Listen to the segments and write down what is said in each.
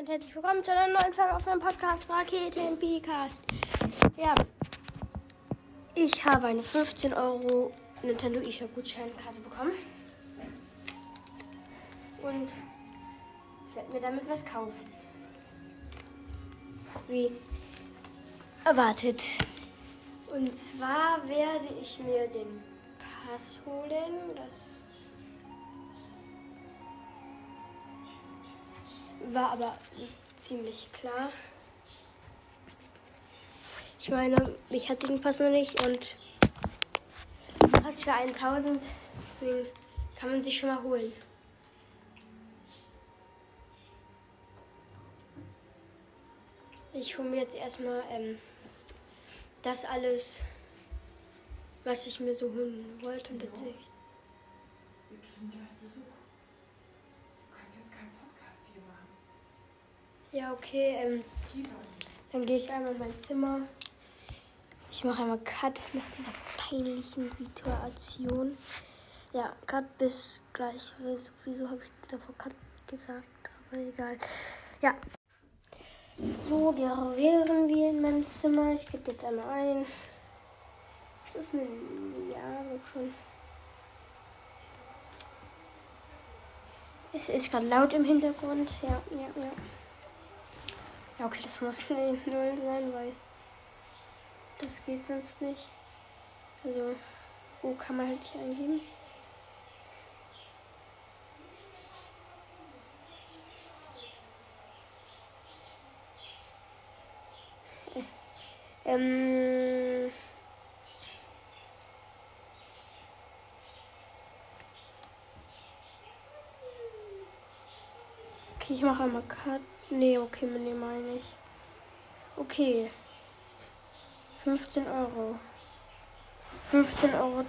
Und herzlich willkommen zu einer neuen Folge auf meinem Podcast Raketen Podcast. Ja, ich habe eine 15 Euro Nintendo eShop Gutscheinkarte bekommen. Und werde mir damit was kaufen. Wie erwartet. Und zwar werde ich mir den Pass holen. Das war aber ziemlich klar. Ich meine, ich hatte den Pass noch nicht und Pass für 1000, den kann man sich schon mal holen. Ich hole mir jetzt erstmal ähm, das alles, was ich mir so holen wollte. Und jetzt sehe ich. Wir kriegen gleich Besuch. Du kannst jetzt keinen Podcast hier machen. Ja, okay, ähm, dann gehe ich einmal in mein Zimmer. Ich mache einmal Cut nach dieser peinlichen Situation. Ja, Cut bis gleich. Wieso- habe ich davor Cut gesagt? Aber egal. Ja. So, wären wir in meinem Zimmer. Ich gebe jetzt einmal ein. Es ist eine Ja, schon. Es ist gerade laut im Hintergrund. Ja, ja, ja. Ja, okay, das muss eine Null sein, weil das geht sonst nicht. Also, wo kann man halt nicht eingeben? Ähm. Okay, ich mache einmal Cut. Nee, okay, nee, meine ich. Okay. 15 Euro. 15,30 Euro.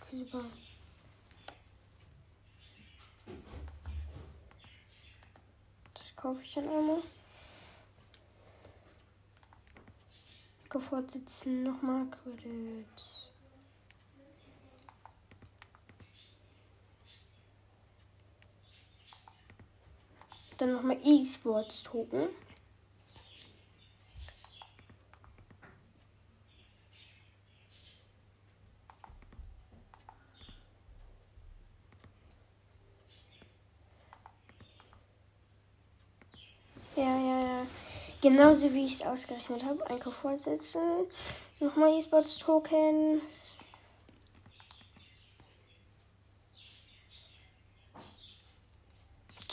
Okay, super. Das kaufe ich dann einmal. Vorsitzen nochmal Credits. Dann nochmal E-Sports Token. Ja, ja, ja. Genauso wie ich es ausgerechnet habe. Einkauf vorsetzen. Nochmal E-Sports Token.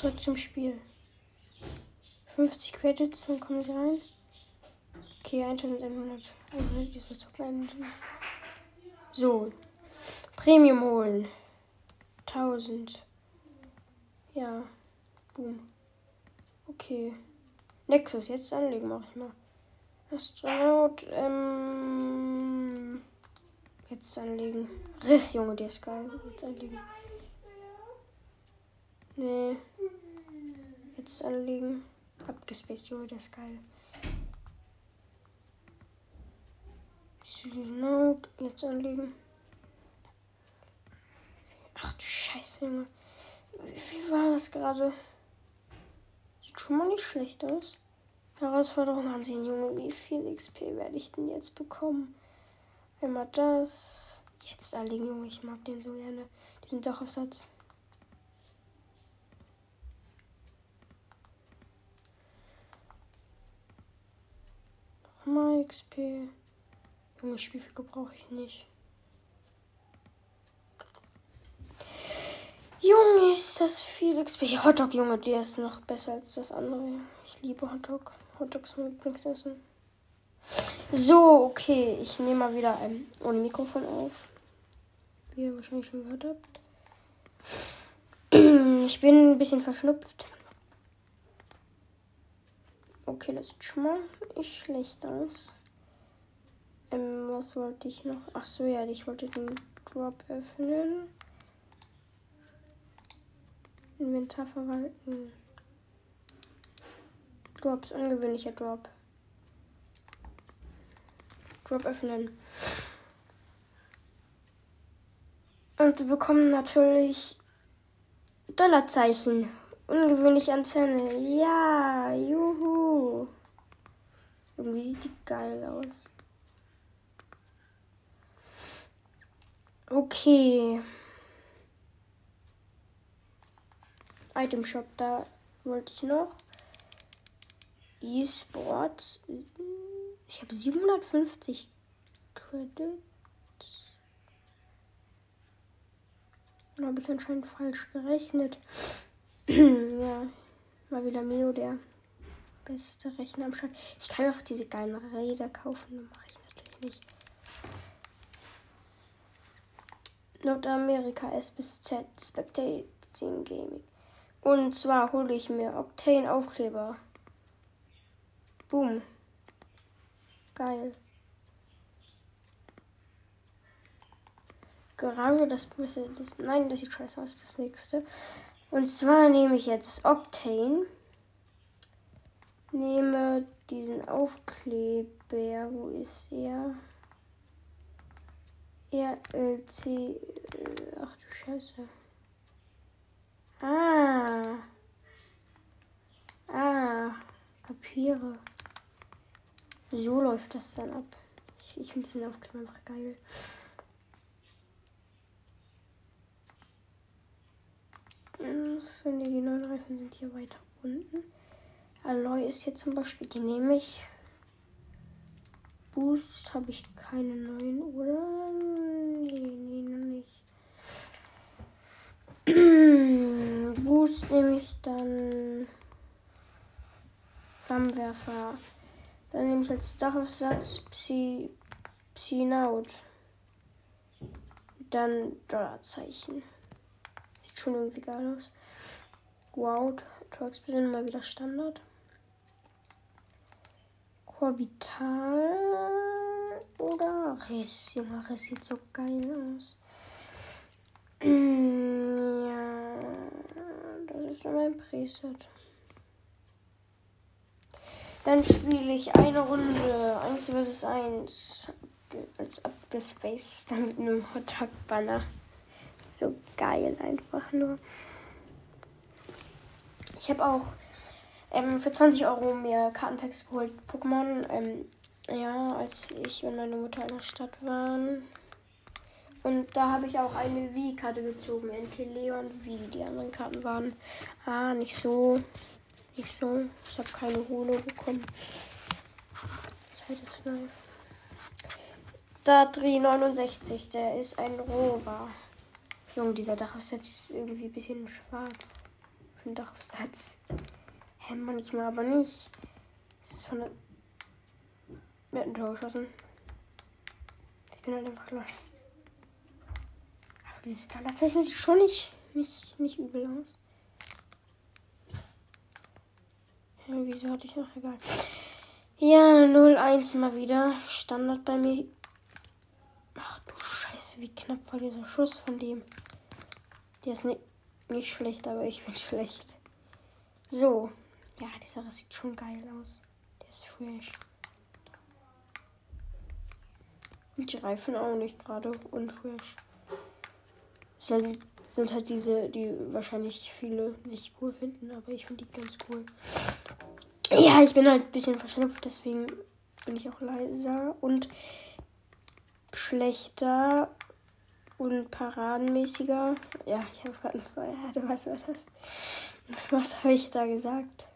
Zurück zum Spiel. 50 Credits, dann kommen sie rein. Okay, 1100. 100 E-Sports Token. So. Premium holen. 1000. Ja. Boom. Okay. Nexus, jetzt anlegen mache ich mal. Astronaut, ähm. Jetzt anlegen. Riss, Junge, der ist geil. Jetzt anlegen. Nee. Jetzt anlegen. Abgespaced, Junge, der ist geil. Astronaut, jetzt anlegen. Ach du Scheiße, Junge. Wie, wie war das gerade? Sieht schon mal nicht schlecht aus. Herausforderung ansehen, Junge. Wie viel XP werde ich denn jetzt bekommen? Einmal das. Jetzt anlegen, Junge. Ich mag den so gerne. Diesen Dachaufsatz. Nochmal XP. Junge, Spielfigur brauche ich nicht. Junge, ist das viel XP. Hotdog, Junge, der ist noch besser als das andere. Ich liebe Hotdog. Hotdog ist mein Lieblingsessen. So, okay. Ich nehme mal wieder ähm, ohne Mikrofon auf. Wie ihr wahrscheinlich schon gehört habt. Ich bin ein bisschen verschnupft. Okay, das sieht schon mal nicht schlecht aus. Ähm, was wollte ich noch? Ach so, ja, ich wollte den Drop öffnen. Inventar verwalten. Drops, ungewöhnlicher Drop. Drop öffnen. Und wir bekommen natürlich Dollarzeichen. Ungewöhnliche Antenne. Ja, juhu. Irgendwie sieht die geil aus. Okay. Item Shop, da wollte ich noch. E-Sports. Ich habe 750 Credits. Dann habe ich anscheinend falsch gerechnet. ja, mal wieder Mio, der beste Rechner am Start. Ich kann einfach diese geilen Räder kaufen. Mache ich natürlich nicht. Nordamerika S bis Z Spectating Gaming. Und zwar hole ich mir Octane Aufkleber. Boom. Geil. Garage, das Brüssel, das, nein, das sieht scheiße aus, das nächste. Und zwar nehme ich jetzt Octane. Nehme diesen Aufkleber, wo ist er? RLC, äh, ach du Scheiße. Ah. Ah, kapiere. So läuft das dann ab. Ich, ich finde diesen Aufkleber einfach geil. Reifen sind hier weiter unten. Alloy ist hier zum Beispiel, die nehme ich. Boost habe ich keine neuen, oder? Nee, nee, noch nicht. Boost nehme ich dann Flammenwerfer. Dann nehme ich als Dachaufsatz Psi, Psinaut. Dann Dollarzeichen. Sieht schon irgendwie geil aus. Wow, Trucks bitte mal wieder Standard. Orbital oder Riss. Junge, Riss sieht so geil aus. ja, das ist mein Preset. Dann spiele ich eine Runde 1 vs 1 als abgespaced mit einem Hot-Tag-Banner. So geil einfach nur. Ich habe auch ähm, für 20 Euro mir Kartenpacks geholt. Pokémon, ähm, ja, als ich und meine Mutter in der Stadt waren. Und da habe ich auch eine Wii-Karte gezogen. Entweder Leon Wii. Die anderen Karten waren ah, nicht so. Nicht so. Ich habe keine Holo bekommen. Zeit ist neu. Datri 69, der ist ein Rover. Junge, dieser Dachaufsatz ist irgendwie ein bisschen schwarz. Für einen Dachaufsatz. Hä, manchmal aber nicht. Das ist von der. Mir hat ein Tor geschossen. Ich bin halt einfach lost. Aber dieses Dollarzeichen sieht schon nicht, nicht, nicht übel aus. Ja, wieso hatte ich noch egal. Ja, 0-1 mal wieder. Standard bei mir. Ach du Scheiße, wie knapp war dieser Schuss von dem. Der ist nicht, nicht schlecht, aber ich bin schlecht. So. Ja, dieser sieht schon geil aus. Der ist fresh. Und die Reifen auch nicht gerade unfresh. Sind, sind halt diese, die wahrscheinlich viele nicht cool finden, aber ich finde die ganz cool. Ja, ich bin halt ein bisschen verschnupft, deswegen bin ich auch leiser und schlechter und paradenmäßiger. Ja, ich habe gerade eine Was war das? Was habe ich da gesagt?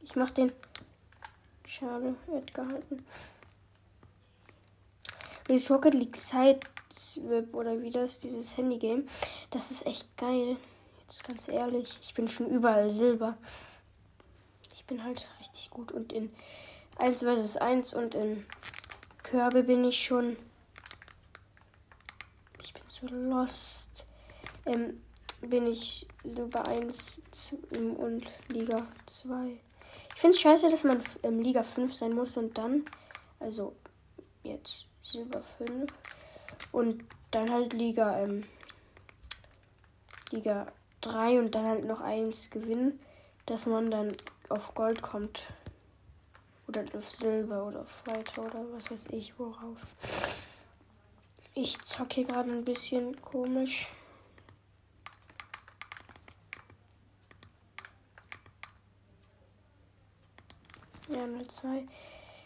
Ich mach den. Schade, hat gehalten. Dieses Rocket League Sideswip oder wie das, dieses Handy-Game, das ist echt geil. Jetzt ganz ehrlich, ich bin schon überall Silber. Bin halt richtig gut und in 1 vs 1 und in Körbe bin ich schon. Ich bin so lost. Ähm, bin ich Silber 1 und Liga 2. Ich finde es scheiße, dass man ähm, Liga 5 sein muss und dann, also jetzt Silber 5 und dann halt Liga, ähm, Liga 3 und dann halt noch eins gewinnen, dass man dann auf Gold kommt. Oder auf Silber oder auf Weiter oder was weiß ich worauf. Ich zocke hier gerade ein bisschen komisch. Ja, 02.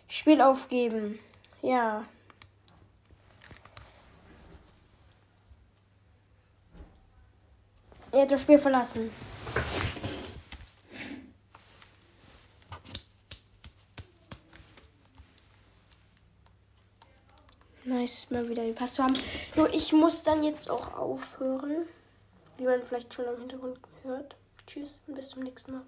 Spiel aufgeben. Ja. Er hat das Spiel verlassen. Mal wieder den Pass zu haben. So, ich muss dann jetzt auch aufhören. Wie man vielleicht schon am Hintergrund hört. Tschüss und bis zum nächsten Mal.